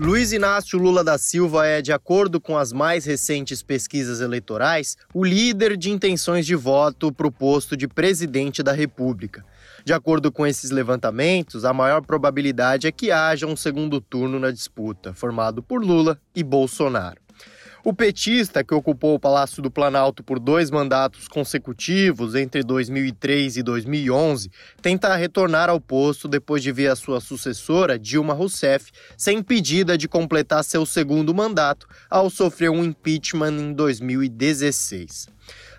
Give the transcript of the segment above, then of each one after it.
Luiz Inácio Lula da Silva é, de acordo com as mais recentes pesquisas eleitorais, o líder de intenções de voto para o posto de presidente da República. De acordo com esses levantamentos, a maior probabilidade é que haja um segundo turno na disputa, formado por Lula e Bolsonaro. O petista, que ocupou o Palácio do Planalto por dois mandatos consecutivos entre 2003 e 2011, tenta retornar ao posto depois de ver a sua sucessora, Dilma Rousseff, ser impedida de completar seu segundo mandato ao sofrer um impeachment em 2016.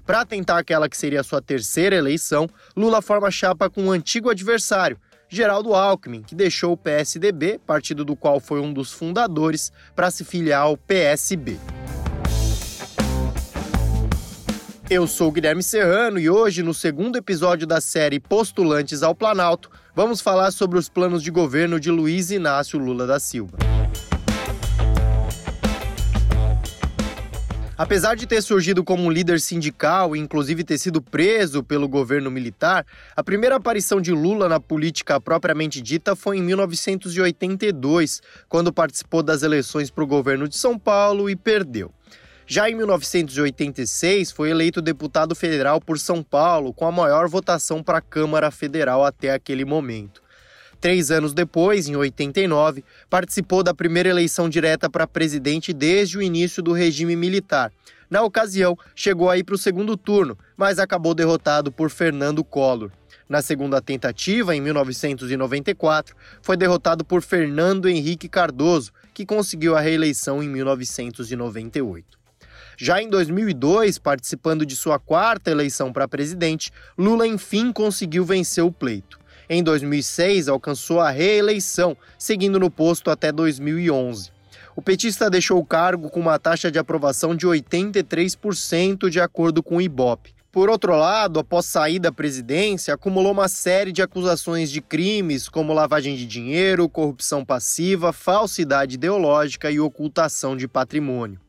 Para tentar aquela que seria sua terceira eleição, Lula forma chapa com um antigo adversário, Geraldo Alckmin, que deixou o PSDB, partido do qual foi um dos fundadores, para se filiar ao PSB. Eu sou Guilherme Serrano e hoje, no segundo episódio da série Postulantes ao Planalto, vamos falar sobre os planos de governo de Luiz Inácio Lula da Silva. Apesar de ter surgido como um líder sindical e inclusive ter sido preso pelo governo militar, a primeira aparição de Lula na política propriamente dita foi em 1982, quando participou das eleições para o governo de São Paulo e perdeu. Já em 1986, foi eleito deputado federal por São Paulo, com a maior votação para a Câmara Federal até aquele momento. Três anos depois, em 89, participou da primeira eleição direta para presidente desde o início do regime militar. Na ocasião, chegou aí para o segundo turno, mas acabou derrotado por Fernando Collor. Na segunda tentativa, em 1994, foi derrotado por Fernando Henrique Cardoso, que conseguiu a reeleição em 1998. Já em 2002, participando de sua quarta eleição para presidente, Lula enfim conseguiu vencer o pleito. Em 2006, alcançou a reeleição, seguindo no posto até 2011. O petista deixou o cargo com uma taxa de aprovação de 83%, de acordo com o Ibope. Por outro lado, após sair da presidência, acumulou uma série de acusações de crimes como lavagem de dinheiro, corrupção passiva, falsidade ideológica e ocultação de patrimônio.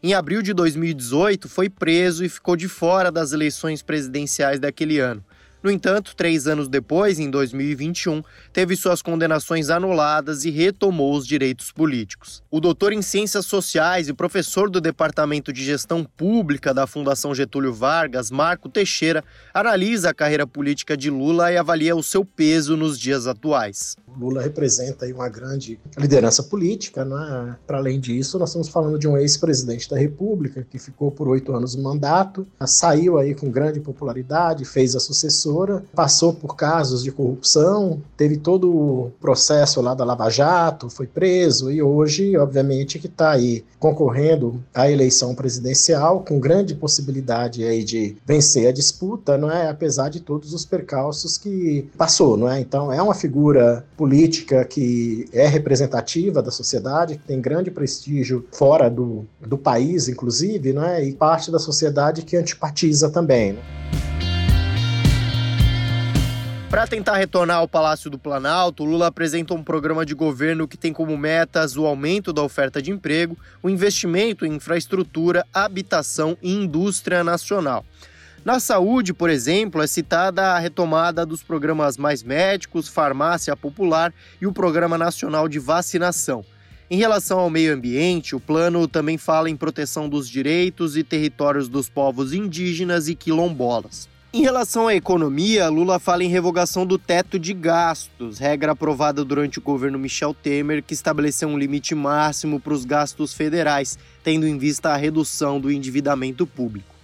Em abril de 2018, foi preso e ficou de fora das eleições presidenciais daquele ano. No entanto, três anos depois, em 2021, teve suas condenações anuladas e retomou os direitos políticos. O doutor em Ciências Sociais e professor do Departamento de Gestão Pública da Fundação Getúlio Vargas, Marco Teixeira, analisa a carreira política de Lula e avalia o seu peso nos dias atuais. Lula representa uma grande liderança política, né? Para além disso, nós estamos falando de um ex-presidente da República que ficou por oito anos no mandato, saiu aí com grande popularidade, fez a sucessão passou por casos de corrupção, teve todo o processo lá da Lava Jato, foi preso e hoje, obviamente, que está aí concorrendo à eleição presidencial com grande possibilidade aí de vencer a disputa, não é? Apesar de todos os percalços que passou, não é? Então é uma figura política que é representativa da sociedade, que tem grande prestígio fora do, do país, inclusive, não é? E parte da sociedade que antipatiza também. Né? Para tentar retornar ao Palácio do Planalto, Lula apresenta um programa de governo que tem como metas o aumento da oferta de emprego, o investimento em infraestrutura, habitação e indústria nacional. Na saúde, por exemplo, é citada a retomada dos programas Mais Médicos, Farmácia Popular e o Programa Nacional de Vacinação. Em relação ao meio ambiente, o plano também fala em proteção dos direitos e territórios dos povos indígenas e quilombolas. Em relação à economia, Lula fala em revogação do teto de gastos, regra aprovada durante o governo Michel Temer, que estabeleceu um limite máximo para os gastos federais, tendo em vista a redução do endividamento público.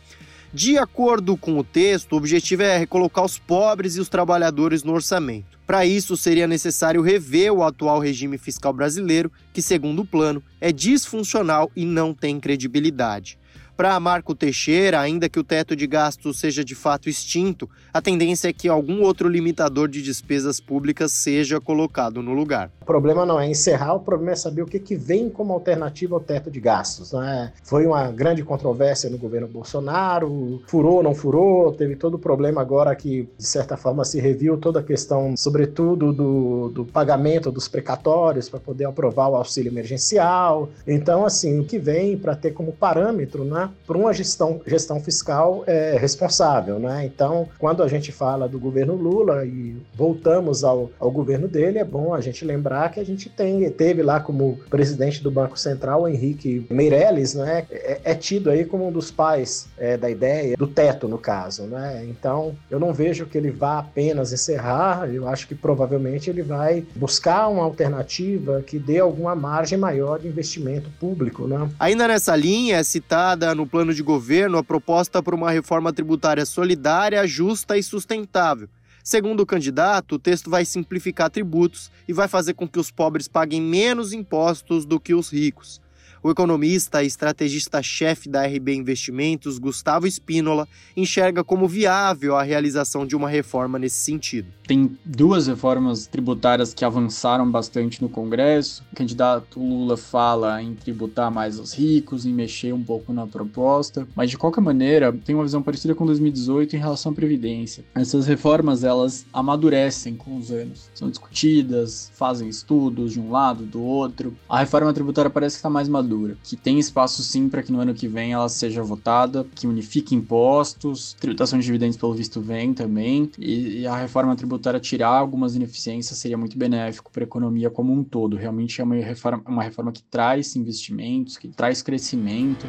De acordo com o texto, o objetivo é recolocar os pobres e os trabalhadores no orçamento. Para isso, seria necessário rever o atual regime fiscal brasileiro, que, segundo o plano, é disfuncional e não tem credibilidade. Para Marco Teixeira, ainda que o teto de gastos seja de fato extinto, a tendência é que algum outro limitador de despesas públicas seja colocado no lugar. O problema não é encerrar, o problema é saber o que, que vem como alternativa ao teto de gastos. Né? Foi uma grande controvérsia no governo Bolsonaro, furou, não furou, teve todo o problema agora que, de certa forma, se reviu toda a questão, sobretudo, do, do pagamento dos precatórios para poder aprovar o auxílio emergencial. Então, assim, o que vem para ter como parâmetro, né? Para uma gestão, gestão fiscal é, responsável. Né? Então, quando a gente fala do governo Lula e voltamos ao, ao governo dele, é bom a gente lembrar que a gente tem, teve lá como presidente do Banco Central Henrique Meirelles, né, é, é tido aí como um dos pais é, da ideia do teto, no caso. Né? Então, eu não vejo que ele vá apenas encerrar, eu acho que provavelmente ele vai buscar uma alternativa que dê alguma margem maior de investimento público. Né? Ainda nessa linha, é citada no plano de governo a proposta por uma reforma tributária solidária, justa e sustentável. Segundo o candidato, o texto vai simplificar tributos e vai fazer com que os pobres paguem menos impostos do que os ricos. O economista e estrategista-chefe da RB Investimentos, Gustavo Espínola, enxerga como viável a realização de uma reforma nesse sentido. Tem duas reformas tributárias que avançaram bastante no Congresso. O candidato Lula fala em tributar mais os ricos, em mexer um pouco na proposta, mas de qualquer maneira, tem uma visão parecida com 2018 em relação à previdência. Essas reformas, elas amadurecem com os anos. São discutidas, fazem estudos de um lado, do outro. A reforma tributária parece que está mais madura que tem espaço sim para que no ano que vem ela seja votada, que unifique impostos, tributação de dividendos pelo visto vem também, e, e a reforma tributária tirar algumas ineficiências seria muito benéfico para a economia como um todo. Realmente é uma reforma, uma reforma que traz investimentos, que traz crescimento.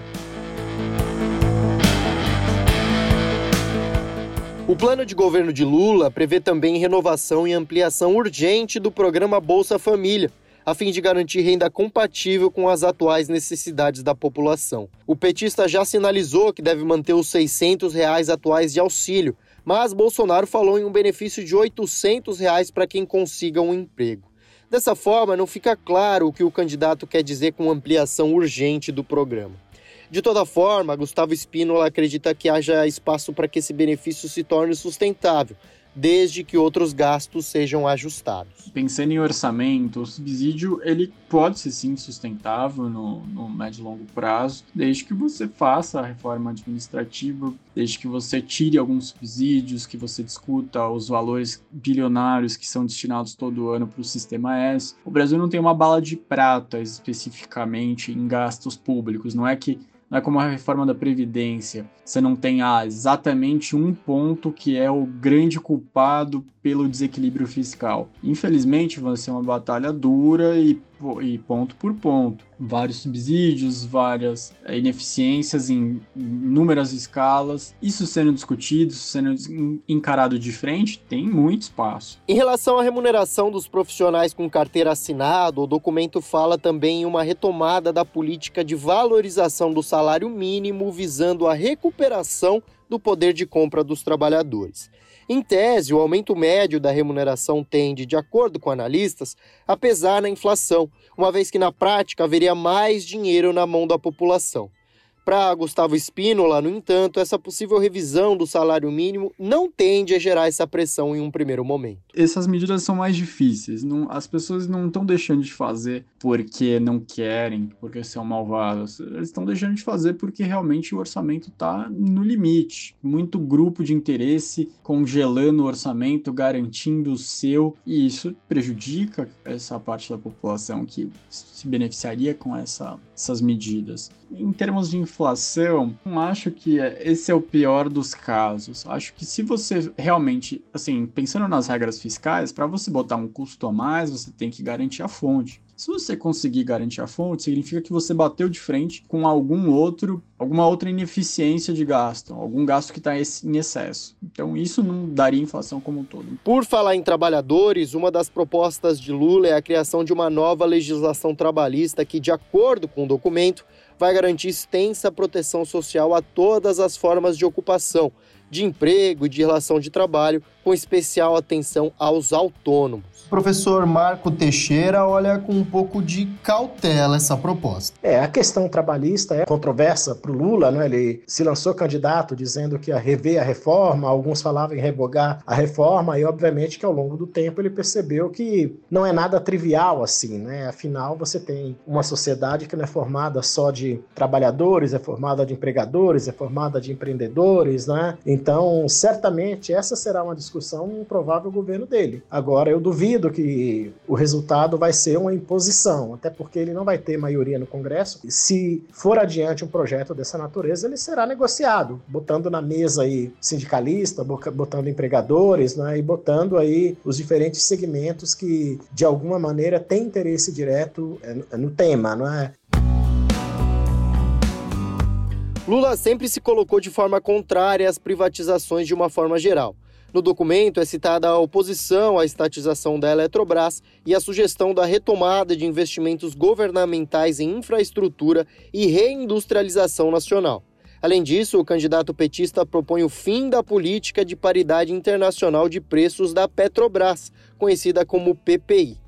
O plano de governo de Lula prevê também renovação e ampliação urgente do programa Bolsa Família, a fim de garantir renda compatível com as atuais necessidades da população. O petista já sinalizou que deve manter os 600 reais atuais de auxílio, mas Bolsonaro falou em um benefício de 800 reais para quem consiga um emprego. Dessa forma, não fica claro o que o candidato quer dizer com ampliação urgente do programa. De toda forma, Gustavo Espínola acredita que haja espaço para que esse benefício se torne sustentável, desde que outros gastos sejam ajustados. Pensando em orçamento, o subsídio ele pode ser sim sustentável no, no médio e longo prazo, desde que você faça a reforma administrativa, desde que você tire alguns subsídios, que você discuta os valores bilionários que são destinados todo ano para o sistema S. O Brasil não tem uma bala de prata especificamente em gastos públicos, não é que não é como a reforma da Previdência. Você não tem ah, exatamente um ponto que é o grande culpado pelo desequilíbrio fiscal. Infelizmente, vai ser uma batalha dura e, e ponto por ponto. Vários subsídios, várias é, ineficiências em inúmeras escalas. Isso sendo discutido, sendo encarado de frente, tem muito espaço. Em relação à remuneração dos profissionais com carteira assinada, o documento fala também em uma retomada da política de valorização do salário mínimo visando a recuperação do poder de compra dos trabalhadores. Em tese, o aumento médio da remuneração tende, de acordo com analistas, a pesar na inflação, uma vez que na prática haveria mais dinheiro na mão da população. Para Gustavo Espínola, no entanto, essa possível revisão do salário mínimo não tende a gerar essa pressão em um primeiro momento. Essas medidas são mais difíceis. Não, as pessoas não estão deixando de fazer porque não querem, porque são malvadas. Eles estão deixando de fazer porque realmente o orçamento está no limite. Muito grupo de interesse congelando o orçamento, garantindo o seu, e isso prejudica essa parte da população que se beneficiaria com essa, essas medidas. Em termos de inflação, não acho que esse é o pior dos casos. Acho que se você realmente, assim, pensando nas regras fiscais, para você botar um custo a mais, você tem que garantir a fonte. Se você conseguir garantir a fonte, significa que você bateu de frente com algum outro, alguma outra ineficiência de gasto, algum gasto que está em excesso. Então isso não daria inflação como um todo. Por falar em trabalhadores, uma das propostas de Lula é a criação de uma nova legislação trabalhista que, de acordo com o documento, vai garantir extensa proteção social a todas as formas de ocupação, de emprego e de relação de trabalho, com especial atenção aos autônomos. O professor Marco Teixeira olha com um pouco de cautela essa proposta. É, a questão trabalhista é controversa para o Lula, né? ele se lançou candidato dizendo que ia rever a reforma, alguns falavam em revogar a reforma, e obviamente que ao longo do tempo ele percebeu que não é nada trivial assim, né? Afinal, você tem uma sociedade que não é formada só de trabalhadores, é formada de empregadores, é formada de empreendedores, né? Então, certamente, essa será uma discussão no provável governo dele. Agora, eu duvido que o resultado vai ser uma imposição, até porque ele não vai ter maioria no Congresso. Se for adiante um projeto dessa natureza, ele será negociado, botando na mesa aí sindicalista, botando empregadores, né, e botando aí os diferentes segmentos que, de alguma maneira, têm interesse direto é, no tema, não é? Lula sempre se colocou de forma contrária às privatizações de uma forma geral. No documento é citada a oposição à estatização da Eletrobras e a sugestão da retomada de investimentos governamentais em infraestrutura e reindustrialização nacional. Além disso, o candidato petista propõe o fim da política de paridade internacional de preços da Petrobras, conhecida como PPI.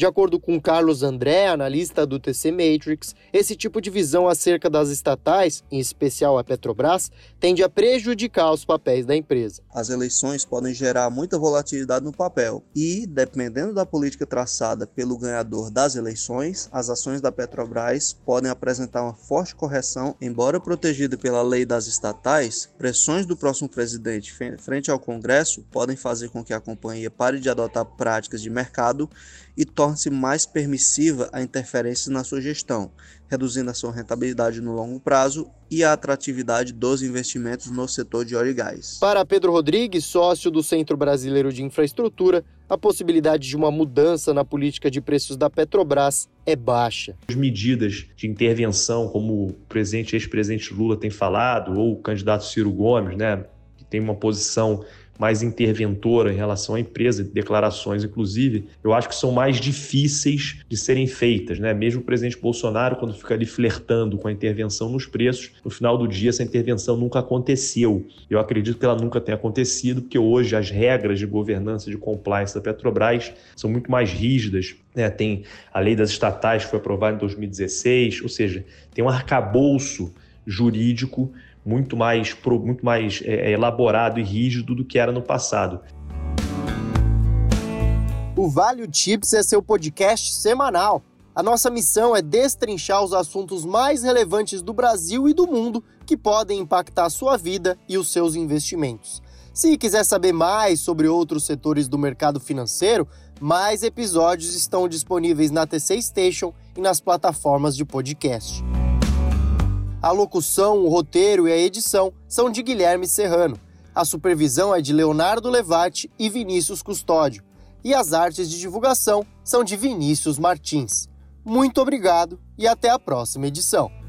De acordo com Carlos André, analista do TC Matrix, esse tipo de visão acerca das estatais, em especial a Petrobras, tende a prejudicar os papéis da empresa. As eleições podem gerar muita volatilidade no papel e, dependendo da política traçada pelo ganhador das eleições, as ações da Petrobras podem apresentar uma forte correção, embora protegida pela lei das estatais, pressões do próximo presidente frente ao Congresso podem fazer com que a companhia pare de adotar práticas de mercado e torne-se mais permissiva a interferência na sua gestão, reduzindo a sua rentabilidade no longo prazo e a atratividade dos investimentos no setor de óleo e gás. Para Pedro Rodrigues, sócio do Centro Brasileiro de Infraestrutura, a possibilidade de uma mudança na política de preços da Petrobras é baixa. As medidas de intervenção, como o presidente ex-presidente Lula tem falado, ou o candidato Ciro Gomes, né, que tem uma posição mais interventora em relação à empresa, declarações, inclusive, eu acho que são mais difíceis de serem feitas. Né? Mesmo o presidente Bolsonaro, quando fica ali flertando com a intervenção nos preços, no final do dia essa intervenção nunca aconteceu. Eu acredito que ela nunca tenha acontecido, porque hoje as regras de governança de compliance da Petrobras são muito mais rígidas. Né? Tem a lei das estatais que foi aprovada em 2016, ou seja, tem um arcabouço jurídico muito mais, muito mais é, é, elaborado e rígido do que era no passado. O Value Tips é seu podcast semanal. A nossa missão é destrinchar os assuntos mais relevantes do Brasil e do mundo que podem impactar a sua vida e os seus investimentos. Se quiser saber mais sobre outros setores do mercado financeiro, mais episódios estão disponíveis na TC Station e nas plataformas de podcast. A locução, o roteiro e a edição são de Guilherme Serrano. A supervisão é de Leonardo Levati e Vinícius Custódio. E as artes de divulgação são de Vinícius Martins. Muito obrigado e até a próxima edição.